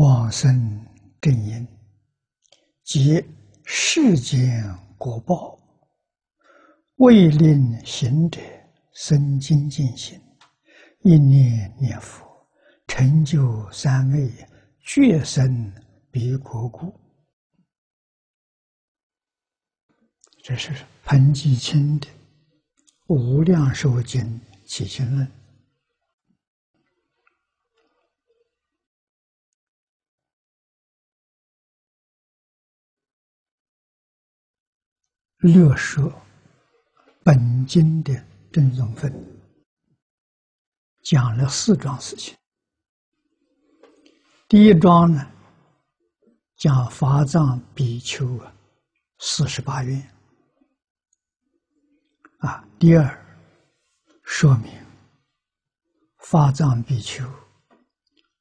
往生正因，即世间果报，为令行者生精进心，一念念佛，成就三昧，觉生彼国故。这是彭吉清的《无量寿经起心论》。略说本经的正宗分，讲了四桩事情。第一桩呢，讲法藏比丘啊，四十八愿啊。第二，说明法藏比丘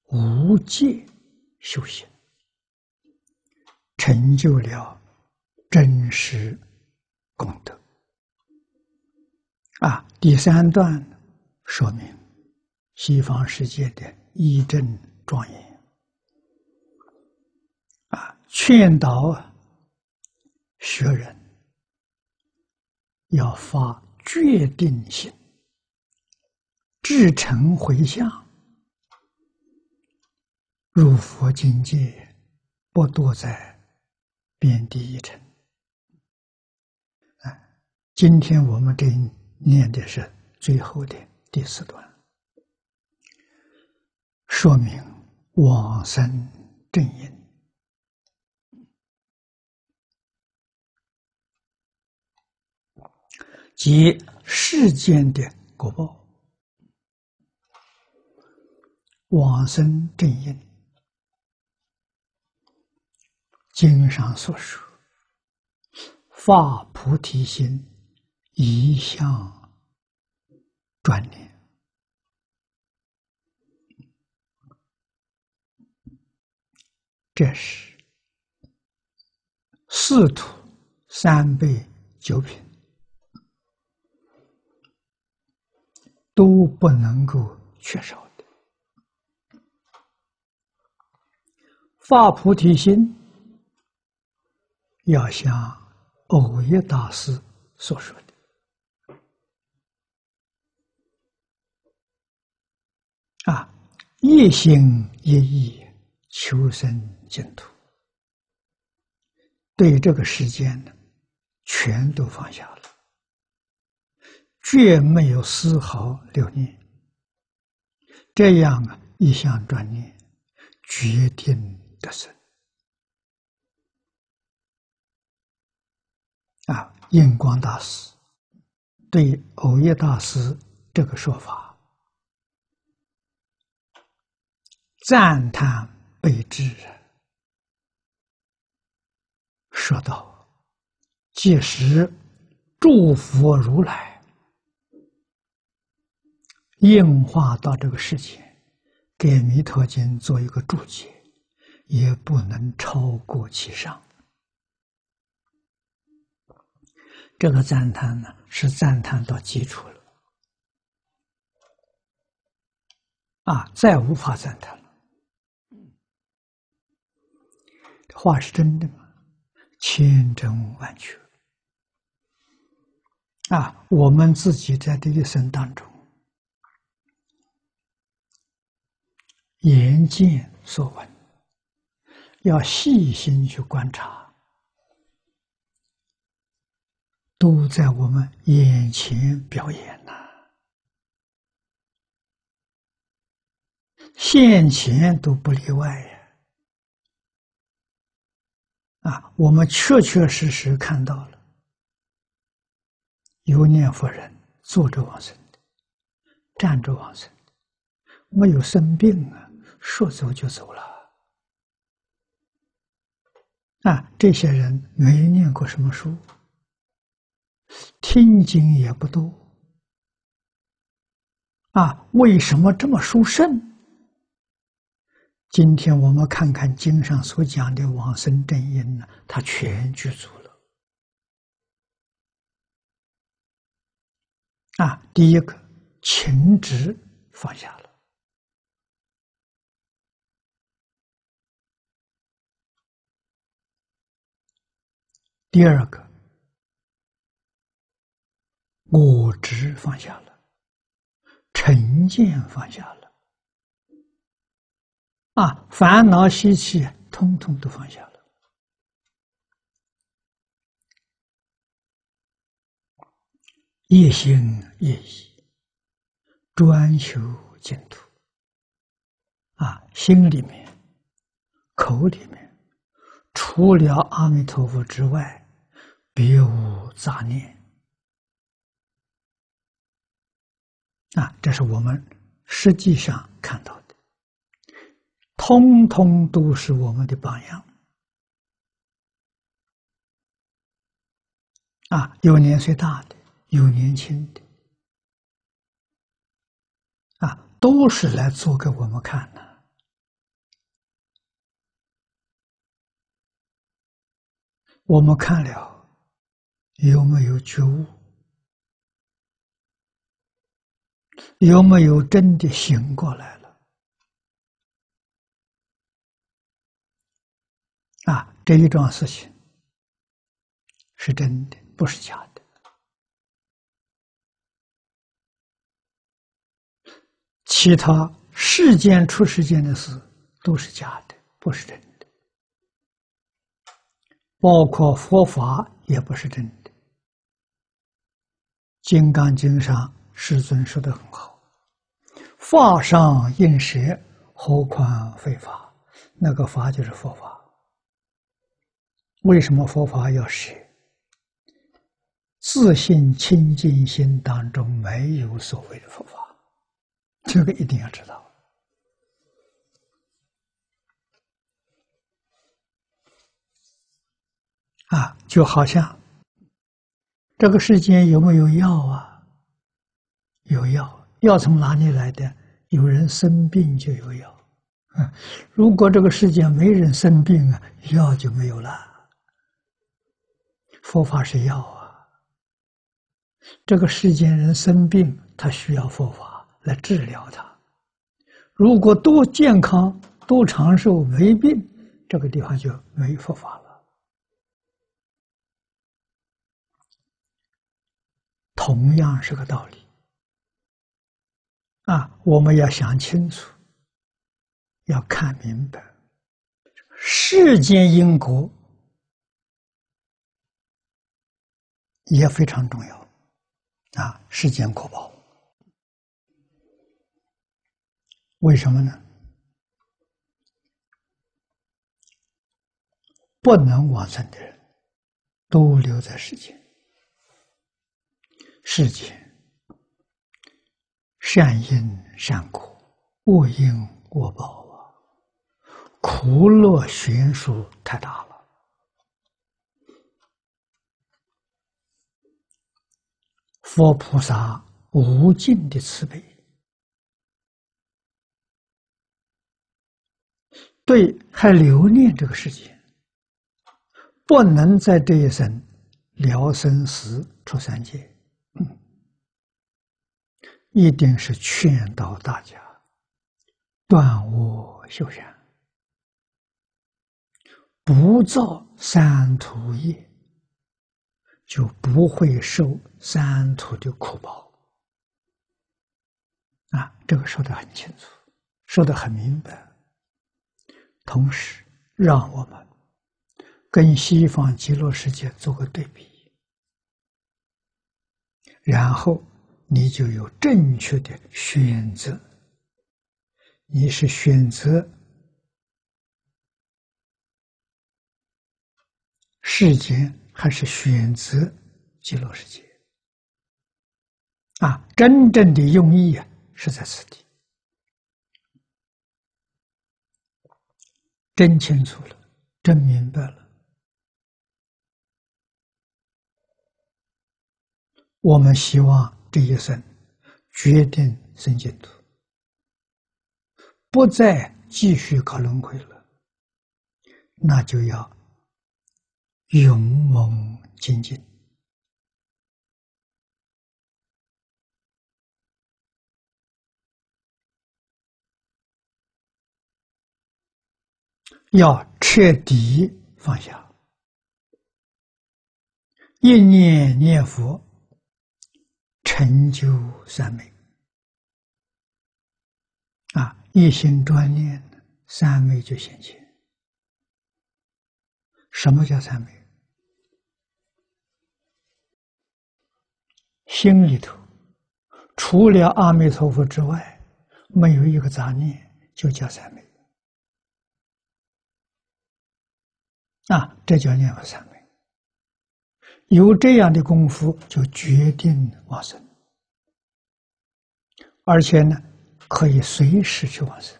无戒修行，成就了真实。功德啊！第三段说明西方世界的义正庄严啊，劝导学人要发决定心，至诚回向，入佛境界，不堕在边地一尘。今天我们这念的是最后的第四段，说明往生正因。及世间的果报，往生正因。经上所说，发菩提心。一向专念，这是四土三辈九品都不能够缺少的。发菩提心，要像偶一大师所说的。啊，一心一意求生净土，对这个世间呢，全都放下了，绝没有丝毫留念。这样啊，一向专念，决定得生。啊，印光大师对偶一大师这个说法。赞叹备至，说道：“即使诸佛如来应化到这个世界，给《弥陀经》做一个注解，也不能超过其上。这个赞叹呢，是赞叹到基础了，啊，再无法赞叹。”话是真的吗？千真万确啊！我们自己在这一生当中，眼见所闻，要细心去观察，都在我们眼前表演呐，现前都不例外呀。啊我们确确实实看到了有念佛人坐着往生的，站着往生的，没有生病啊，说走就走了。啊，这些人没念过什么书，听经也不多。啊，为什么这么殊胜？今天我们看看经上所讲的往生正因呢，他全具足了。啊，第一个，情执放下了；第二个，我执放下了，成见放下了。啊，烦恼习气通通都放下了，一心一意，专修净土，啊，心里面、口里面，除了阿弥陀佛之外，别无杂念。啊，这是我们实际上看到的，通通都是我们的榜样。啊，有年岁大的，有年轻的，啊，都是来做给我们看的。我们看了，有没有觉悟？有没有真的醒过来了？啊，这一桩事情是真的，不是假的。其他世间出世间的事都是假的，不是真的。包括佛法也不是真的，《金刚经》上。师尊说的很好，法上应舍，何况非法？那个法就是佛法。为什么佛法要舍？自信清净心当中没有所谓的佛法，这个一定要知道。啊，就好像这个世间有没有药啊？有药，药从哪里来的？有人生病就有药，啊！如果这个世界没人生病啊，药就没有了。佛法是药啊，这个世间人生病，他需要佛法来治疗他。如果多健康、多长寿、没病，这个地方就没佛法了。同样是个道理。啊，我们要想清楚，要看明白，世间因果也非常重要。啊，世间果报，为什么呢？不能往生的人，都留在世间，世间。善因善果，恶因恶报啊！苦乐悬殊太大了。佛菩萨无尽的慈悲，对还留恋这个世界，不能在这一生了生死出三界。一定是劝导大家断恶修善，不造三途业，就不会受三途的苦报。啊，这个说的很清楚，说的很明白。同时，让我们跟西方极乐世界做个对比，然后。你就有正确的选择。你是选择世间，还是选择极乐世界？啊，真正的用意啊，是在此地。真清楚了，真明白了，我们希望。这一生决定生净土，不再继续搞轮回了，那就要勇猛精进，要彻底放下。一念念佛，成就三昧。啊，一心专念，三昧就显现。什么叫三昧？心里头除了阿弥陀佛之外，没有一个杂念，就叫三昧。啊，这叫念佛三昧。有这样的功夫，就决定往生，而且呢，可以随时去往生。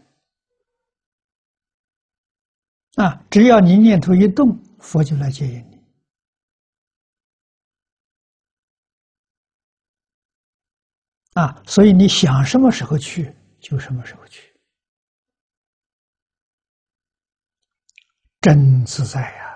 啊，只要你念头一动，佛就来接引你。啊，所以你想什么时候去，就什么时候去，真自在呀。